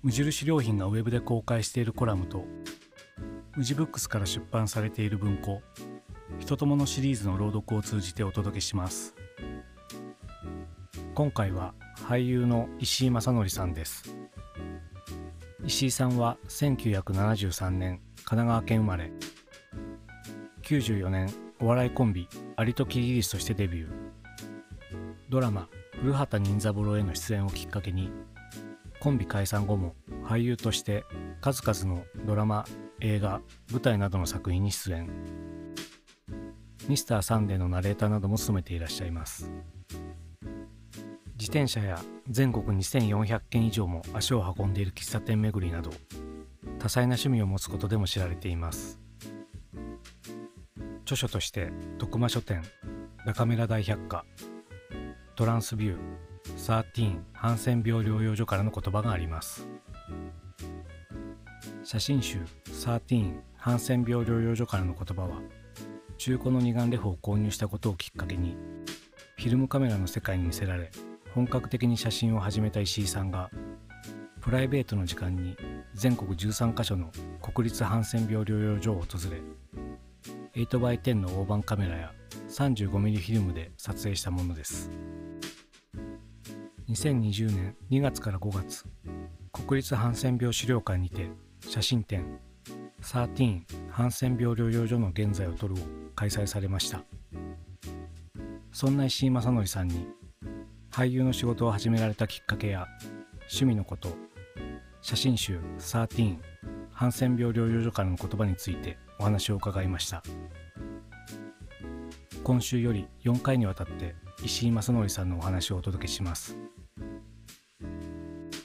無印良品がウェブで公開しているコラムと無地ブックスから出版されている文庫人とものシリーズの朗読を通じてお届けします。今回は俳優の石井正則さんです。石井さんは1973年神奈川県生まれ。94年お笑いコンビアリとキリギリスとしてデビュー。ドラマ「古畑任三郎」への出演をきっかけにコンビ解散後も俳優として数々のドラマ映画舞台などの作品に出演。ミスターサンデーのナレーターなども務めていらっしゃいます。自転車や全国2400件以上も足を運んでいる喫茶店巡りなど多彩な趣味を持つことでも知られています。著書として徳間書店中村大百科トランスビュー13ハンセン病療養所からの言葉があります。写真集13ハンセン病療養所からの言葉は中古の二眼レフを購入したことをきっかけにフィルムカメラの世界に見せられ本格的に写真を始めた石井さんがプライベートの時間に全国13カ所の国立ハンセン病療養所を訪れ 8x10 の大判カメラや 35mm フィルムで撮影したものです。2020年2月から5月国立ハンセン病資料館にて写真展13ハンセン病療養所の現在を撮るを開催されました。そんな石井正則さんに俳優の仕事を始められたきっかけや趣味のこと写真集13ハンセン病療養所からの言葉についてお話を伺いました。今週より4回にわたって石井正則さんのお話をお届けします。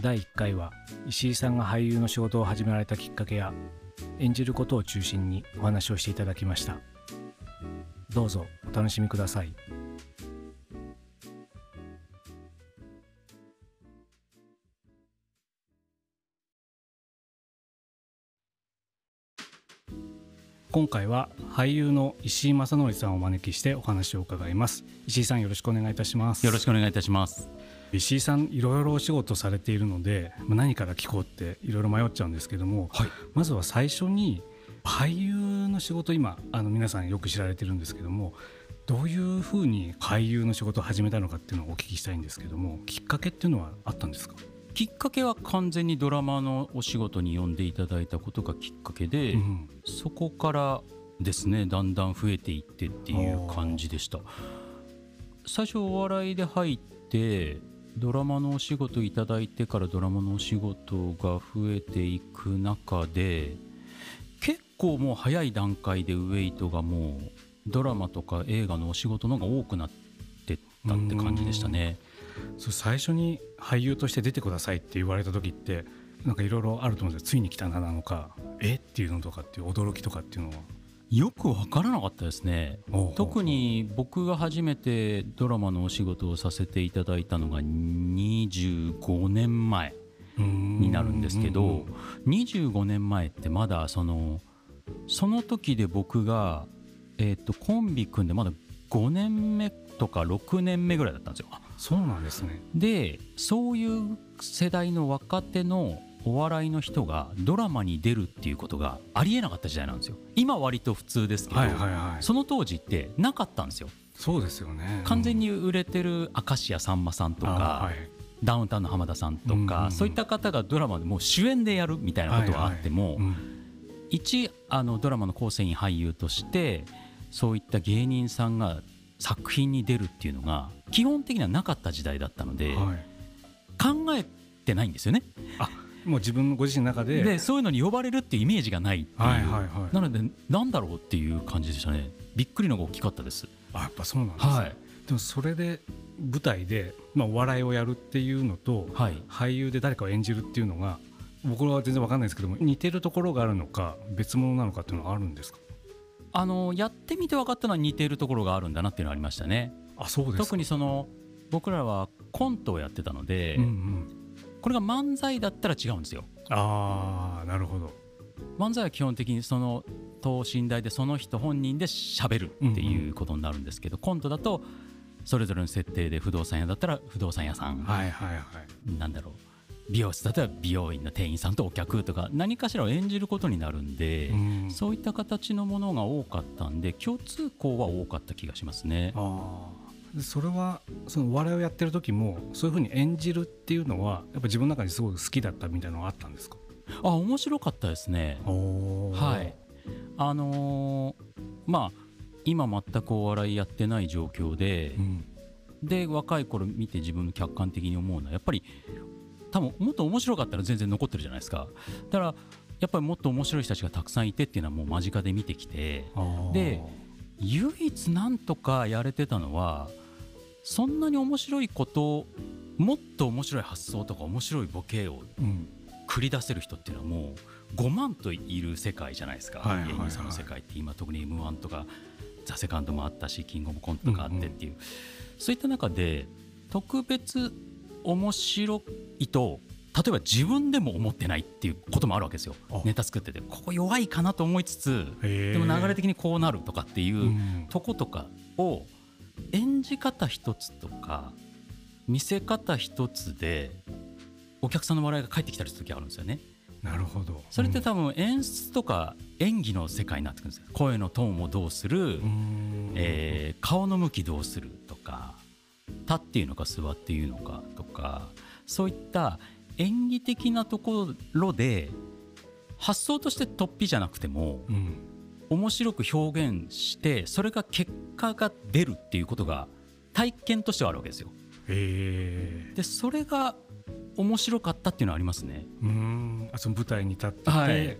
第1回は石井さんが俳優の仕事を始められたきっかけや演じることを中心にお話をしていただきました。どうぞお楽しみください。今回は俳優の石井正則さんをお招きしてお話を伺います。石井さんよろしくお願いいたします。よろしくお願いいたします。石井さんいろいろお仕事されているので何から聞こうっていろいろ迷っちゃうんですけども、はい、まずは最初に俳優の仕事今あの皆さんよく知られてるんですけどもどういうふうに俳優の仕事を始めたのかっていうのをお聞きしたいんですけどもきっかけっていうのはあったんですか？きっかけは完全にドラマのお仕事に呼んでいただいたことがきっかけで、うん、そこからですねだんだん増えていってっていう感じでした最初お笑いで入ってドラマのお仕事いただいてからドラマのお仕事が増えていく中で結構もう早い段階でウエイトがもうドラマとか映画のお仕事の方が多くなってったって感じでしたね。そう最初に俳優として出てくださいって言われた時ってなんかいろいろあると思うんですよ。ついに来たななのかえ？っていうのとかっていう驚きとかっていうのは。よく分からなかったですね。特に僕が初めてドラマのお仕事をさせていただいたのが25年前になるんですけど25年前ってまだそのその時で僕が、えー、とコンビ組んでまだ5年目とか6年目ぐらいだったんですよ。そうなんですね。でそういう世代の若手のお笑いの人がドラマに出るっていうことがありえなかった時代なんですよ。今割と普通ですけど、はいはいはい、その当時ってなかったんですよ。そうですよね、完全に売れてる明石家さんまさんとか、はい、ダウンタウンの浜田さんとか、そういった方がドラマでもう主演でやるみたいなことはあっても、一あのドラマの構成員俳優としてそういった芸人さんが作品に出るっていうのが基本的にはなかった時代だったので、はい、考えてないんですよね。あもう自分ご自身の中で。でそういうのに呼ばれるっていうイメージがないはいはいはい、なのでなんだろうっていう感じでしたね。びっくりのが大きかったです。あやっぱそうなんですね、はい、でもそれで舞台で、まあ、お笑いをやるっていうのと、はい、俳優で誰かを演じるっていうのが僕は全然わかんないですけども似てるところがあるのか別物なのかっていうのはあるんですか？あのやってみて分かったのは似ているところがあるんだなっていうのはありましたね。あそうです特にその僕らはコントをやってたので、うんうん、これが漫才だったら違うんですよ。ああなるほど。漫才は基本的にその等身大でその人本人でしゃべるっていうことになるんですけど、うんうん、コントだとそれぞれの設定で不動産屋だったら不動産屋さん、はいはいはい、なんだろう美容室だったら美容院の店員さんとお客とか何かしらを演じることになるんで、うん、そういった形のものが多かったんで共通項は多かった気がしますね。あそれはそのお笑いをやってる時もそういうふうに演じるっていうのはやっぱ自分の中にすごく好きだったみたいなのがあったんですか？あ面白かったですね。はい。あのー、まあ今全くお笑いやってない状況で、うん、で若い頃見て自分の客観的に思うのはやっぱり多分もっと面白かったら全然残ってるじゃないですか。だからやっぱりもっと面白い人たちがたくさんいてっていうのはもう間近で見てきて。で唯一なんとかやれてたのはそんなに面白いこともっと面白い発想とか面白いボケを繰り出せる人っていうのはもう5万といる世界じゃないですか、芸人さんの世界って今特に m 1とか「ザ・セカンドもあったしキングオブコントとかあってっていう、そういった中で特別面白いと例えば自分でも思ってないっていうこともあるわけですよ。ネタ作ってて。ここ弱いかなと思いつつでも流れ的にこうなるとかっていうとことかを演じ方一つとか見せ方一つでお客さんの笑いが返ってきたりする時あるんですよね。なるほど、それって多分演出とか演技の世界になってくるんですよ。声のトーンをどうする、えー、顔の向きどうするとか立っていうのか座っていうのか。とかそういった演技的なところで発想として突飛じゃなくても、うん、面白く表現してそれが結果が出るっていうことが体験としてはあるわけですよ。でそれが面白かったっていうのはありますね。うん。あその舞台に立ってて、はい、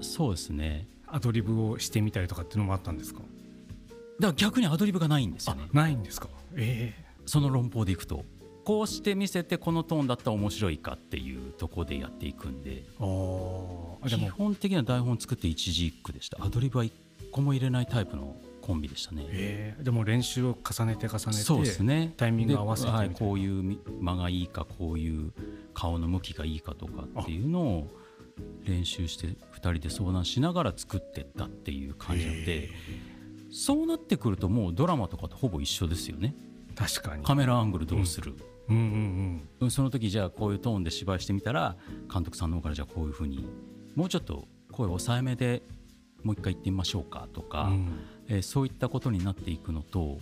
そうですね。アドリブをしてみたりとかっていうのもあったんですか？だから逆にアドリブがないんですよね。ないんですか、えー、その論法でいくとこうして見せてこのトーンだったら面白いかっていうとこでやっていくんで基本的には台本作って一字一句でした。アドリブは一個も入れないタイプのコンビでしたね、えー、でも練習を重ねて重ねてそうですね。タイミング合わせてはい、こういう間がいいかこういう顔の向きがいいかとかっていうのを練習して2人で相談しながら作ってったっていう感じなのでそうなってくるともうドラマとかとほぼ一緒ですよね。確かに。カメラアングルどうする、うん。うんうん、その時じゃあこういうトーンで芝居してみたら監督さんの方からじゃあこういうふうにもうちょっと声抑えめでもう一回言ってみましょうかとか、うん、えー、そういったことになっていくのと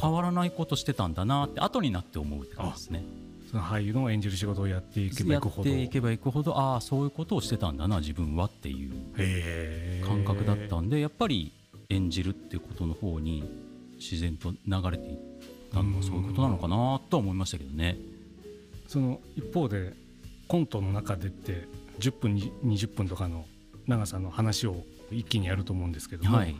変わらないことしてたんだなって後になって思うって感じですね。その俳優の演じる仕事をやっていけばいくほど。やっていけばいくほどああそういうことをしてたんだな自分はっていう感覚だったんでやっぱり演じるっていうことの方に自然と流れていったのはそういうことなのかなとは思いましたけどね。その一方でコントの中でって10分20分とかの長さの話を一気にやると思うんですけども、はい、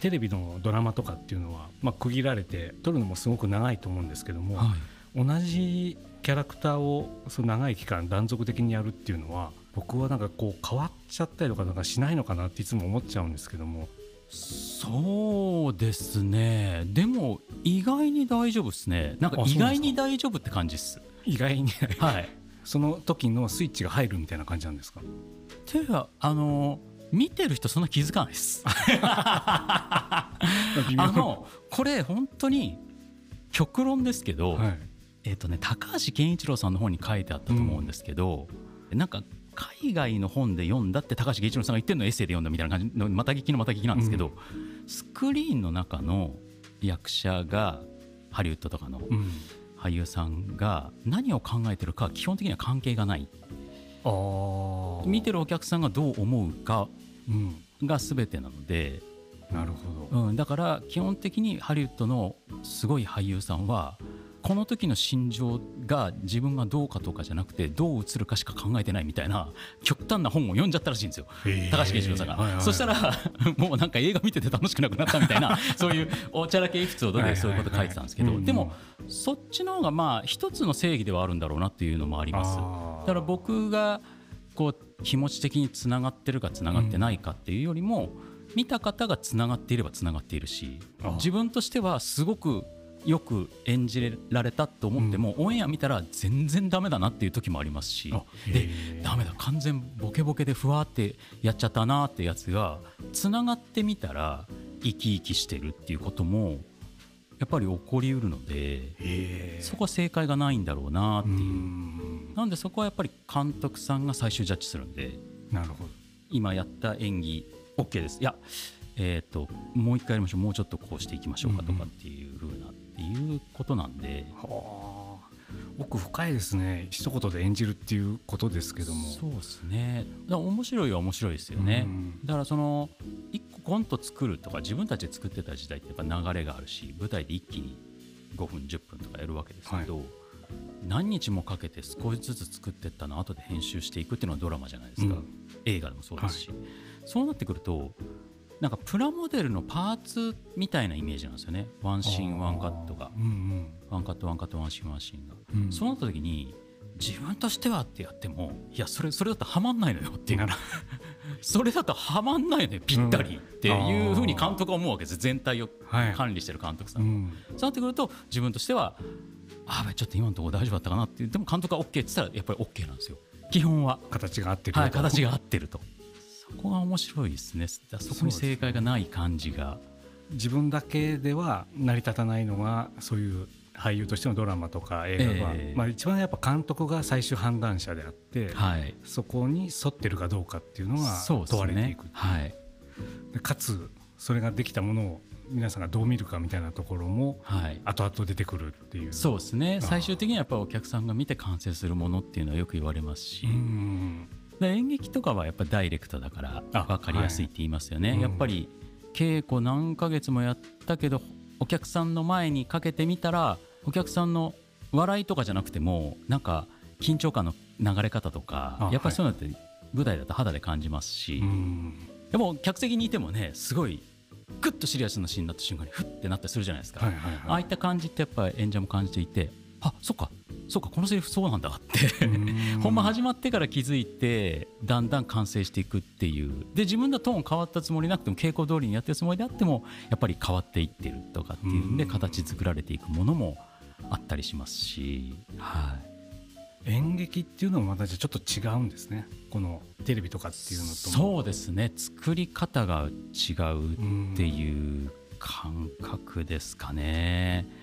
テレビのドラマとかっていうのは、まあ、区切られて撮るのもすごく長いと思うんですけども、はい、同じキャラクターをその長い期間断続的にやるっていうのは僕はなんかこう変わっちゃったりとかなんかしないのかなっていつも思っちゃうんですけどもそうですね。でも意外に大丈夫ですね。なんか意外に大丈夫って感じです。意外に。はい。その時のスイッチが入るみたいな感じなんですか？ていうかあの見てる人そんな気づかないです。あのこれ本当に極論ですけど、はい、えっ、ー、とね高橋健一郎さんの本に書いてあったと思うんですけど、うん、なんか海外の本で読んだって高橋源一郎さんが言ってるのエッセイで読んだみたいな感じのまた聞きのまた聞きなんですけど、うん、スクリーンの中の役者がハリウッドとかの、うん、俳優さんが何を考えてるか基本的には関係がない。見てるお客さんがどう思うかが全てなので、うん、なるほど、うん、だから基本的にハリウッドのすごい俳優さんはこの時の心情が自分がどうかとかじゃなくてどう映るかしか考えてないみたいな極端な本を読んじゃったらしいんですよ。高橋圭一郎さんが、はいはい。はい、そしたら もうなんか映画見てて楽しくなくなったみたいな そういうおちゃらけエピソードでそういうこと書いてたんですけど、でもそっちの方がまあ一つの正義ではあるんだろうなっていうのもあります。だから僕がこう気持ち的につながってるかつながってないかっていうよりも、見た方がつながっていればつながっているし自分としてはすごくよく演じられたと思っても、うん、オンエア見たら全然ダメだなっていう時もありますし。でダメだ完全ボケボケでふわってやっちゃったなってやつがつながってみたら生き生きしてるっていうこともやっぱり起こりうるのでそこは正解がないんだろうなっていう。なんでそこはやっぱり監督さんが最終ジャッジするんでなるほど。今やった演技 OK です。いやえーと、もう一回やりましょう。もうちょっとこうしていきましょうかとかっていうふうないうことなんで。はあ。奥深いですね。一言で演じるっていうことですけども。そうですね。だ面白いは面白いですよね、うん、だからその一個コント作るとか自分たちで作ってた時代ってやっぱ流れがあるし舞台で一気に5分10分とかやるわけですけど、はい、何日もかけて少しずつ作っていったのを後で編集していくっていうのはドラマじゃないですか、うん、映画でもそうですし、はい、そうなってくるとなんかプラモデルのパーツみたいなイメージなんですよね。ワンシーンワンカットが、うんうん、ワンカットワンカットワンシーンワンシーンが、うん、そうなった時に自分としてはってやってもいやそれそれだとはまんないのよっていう それだとはまんないのよぴったりっていうふうに監督は思うわけです。全体を管理してる監督さん、はそうなってくると自分としてはああちょっと今のところ大丈夫だったかなってでも監督が OK って言ったらやっぱり OK なんですよ。基本は。形が合ってるはい形が合ってるとこが面白いですね。そこに正解がない感じが、自分だけでは成り立たないのがそういう俳優としてのドラマとか映画は、えー、まあ、一番やっぱ監督が最終判断者であって、はい、そこに沿ってるかどうかっていうのが問われていく、ね、はい、かつそれができたものを皆さんがどう見るかみたいなところも後々出てくるっていう、はい、そうですね。最終的にはやっぱりお客さんが見て完成するものっていうのはよく言われますし。演劇とかはやっぱダイレクトだから分かりやすいって言いますよね、はい。やっぱり稽古何ヶ月もやったけどお客さんの前にかけてみたらお客さんの笑いとかじゃなくてもなんか緊張感の流れ方とかやっぱりそういうのって舞台だと肌で感じますし、でも客席にいてもねすごいグッとシリアスなシーンになった瞬間にフッてなったりするじゃないですか、はいはいはい、ああいった感じってやっぱり演者も感じていてあそっかそうかこのセリフそうなんだって。本番始まってから気づいてだんだん完成していくっていう。で自分のトーン変わったつもりなくても稽古通りにやってるつもりであってもやっぱり変わっていってるとかっていうんで形作られていくものもあったりしますし、はい、演劇っていうのもまたちょっと違うんですね。このテレビとかっていうのとそうですね。作り方が違うっていう感覚ですかね。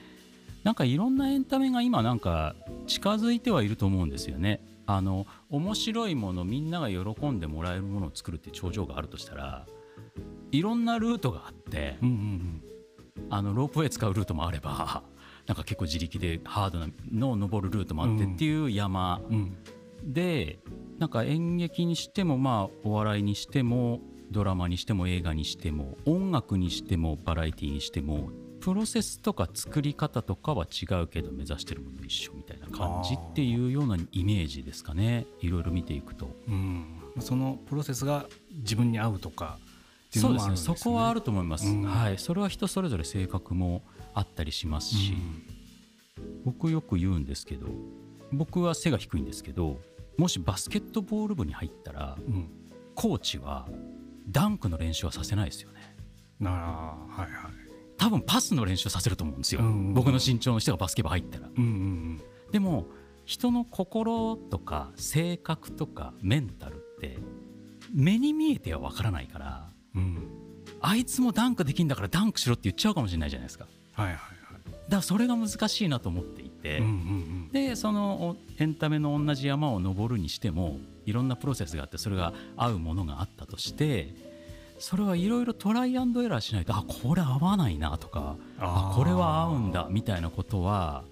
なんかいろんなエンタメが今なんか近づいてはいると思うんですよね。あの面白いものみんなが喜んでもらえるものを作るって頂上があるとしたらいろんなルートがあって、うんうんうん、あのロープウェイ使うルートもあれば なんか結構自力でハードなのを登るルートもあってっていう山、うん、でなんか演劇にしてもまあお笑いにしてもドラマにしても映画にしても音楽にしてもバラエティーにしてもプロセスとか作り方とかは違うけど目指してるもの一緒みたいな感じっていうようなイメージですかね。いろいろ見ていくと、うん、そのプロセスが自分に合うとかそうですね、そこはあると思います、うん、はい、それは人それぞれ性格もあったりしますし、うん、僕よく言うんですけど僕は背が低いんですけどもしバスケットボール部に入ったら、うん、コーチはダンクの練習はさせないですよね。なはいはい多分パスの練習させると思うんですよ、うんうん、僕の身長の人がバスケ部入ったら、うんうんうん、でも人の心とか性格とかメンタルって目に見えてはわからないから、うん、あいつもダンクできんだからダンクしろって言っちゃうかもしれないじゃないですか、はいはいはい、だからそれが難しいなと思っていて、うんうんうん、でそのエンタメの同じ山を登るにしてもいろんなプロセスがあってそれが合うものがあったとしてそれはいろいろトライアンドエラーしないとあこれ合わないなとかあこれは合うんだみたいなことは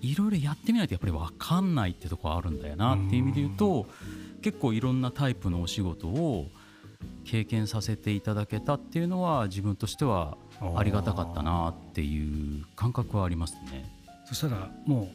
いろいろやってみないとやっぱり分かんないってとこあるんだよなっていう意味で言うと結構いろんなタイプのお仕事を経験させていただけたっていうのは自分としてはありがたかったなっていう感覚はありますね。そしたらも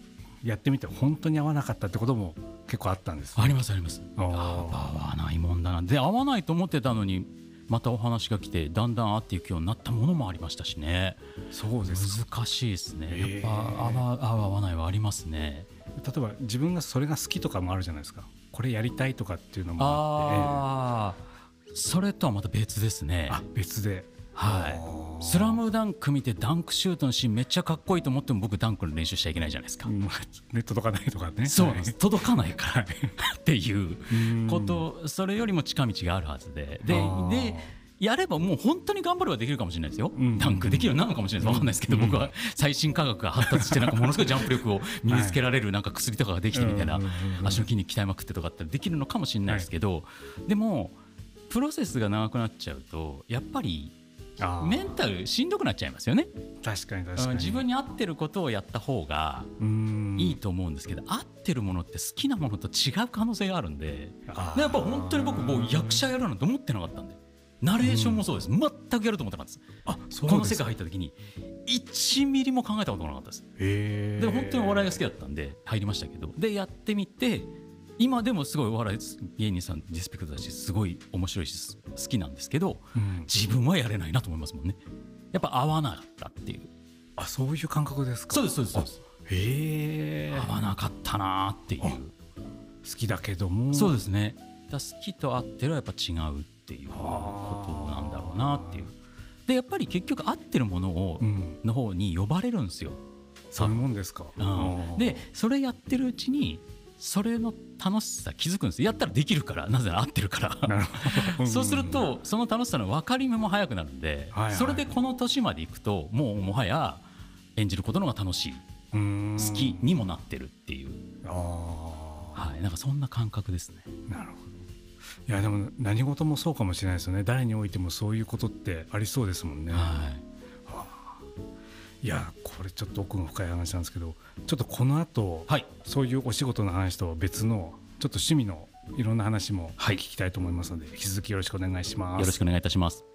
うやってみて本当に合わなかったってことも結構あったんです、ね、ありますあります。合わないもんだな。で合わないと思ってたのにまたお話が来てだんだん合っていくようになったものもありましたしね。そうです難しいですね。やっぱ合わ合わないはありますね。例えば自分がそれが好きとかもあるじゃないですか。これやりたいとかっていうのもあって。それとはまた別ですね。あ別ではい「スラムダンク見てダンクシュートのシーンめっちゃかっこいいと思っても僕ダンクの練習しちゃいけないじゃないですか、うん、ネット届かないとかね。そうなんです、届かないからっていうことそれよりも近道があるはずで。ででやればもう本当に頑張ればできるかもしれないですよ、うん、ダンクできるようになるのかもしれないです。分かんないですけど、僕は最新科学が発達してなんかものすごいジャンプ力を身につけられるなんか薬とかができてみたいな足の筋肉鍛えまくってとかってできるのかもしれないですけど、でもプロセスが長くなっちゃうとやっぱりメンタルしんどくなっちゃいますよね。確かに確かに。自分に合ってることをやった方がいいと思うんですけど合ってるものって好きなものと違う可能性があるんでやっぱ本当に僕もう役者やるなんて思ってなかったんでナレーションもそうです、全くやると思ってなかったです。あこの世界入った時に1ミリも考えたことなかったです。で本当にお笑いが好きだったんで入りましたけどでやってみて今でもすごいお笑い芸人さんリスペクトだしすごい面白いし好きなんですけど、うん、自分はやれないなと思いますもんね。やっぱ合わなかったっていう。あそういう感覚ですか？そうですそうですそうです。へえ。合わなかったなっていう。好きだけども。そうですね。だ好きと合ってるはやっぱ違うっていうことなんだろうなっていう。でやっぱり結局合ってるものを、うん、の方に呼ばれるんですよ。そういうもんですか、うん、でそれやってるうちにそれの楽しさ気づくんですやったらできるからなぜなら合ってるから。そうするとその楽しさの分かり目も早くなるんで、はいはい、それでこの年までいくともうもはや演じることの方が楽しい。好きにもなってるっていう。はい、なんかそんな感覚ですね。なるほど。いやでも何事もそうかもしれないですよね。誰においてもそういうことってありそうですもんね。はい。いやこれちょっと奥の深い話なんですけどちょっとこの後、はい、そういうお仕事の話と別のちょっと趣味のいろんな話も聞きたいと思いますので、はい、引き続きよろしくお願いします。よろしくお願いいたします。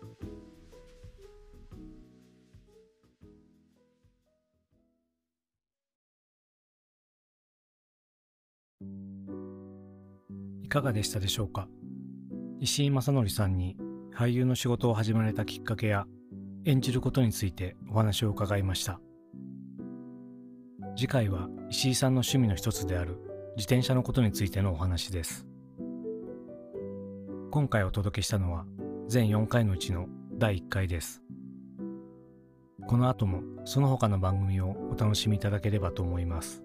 いかがでしたでしょうか？石井正則さんに俳優の仕事を始められたきっかけや演じることについてお話を伺いました次回は石井さんの趣味の一つである自転車のことについてのお話です。今回お届けしたのは全4回のうちの第1回です。この後もその他の番組をお楽しみいただければと思います。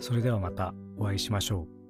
それではまたお会いしましょう。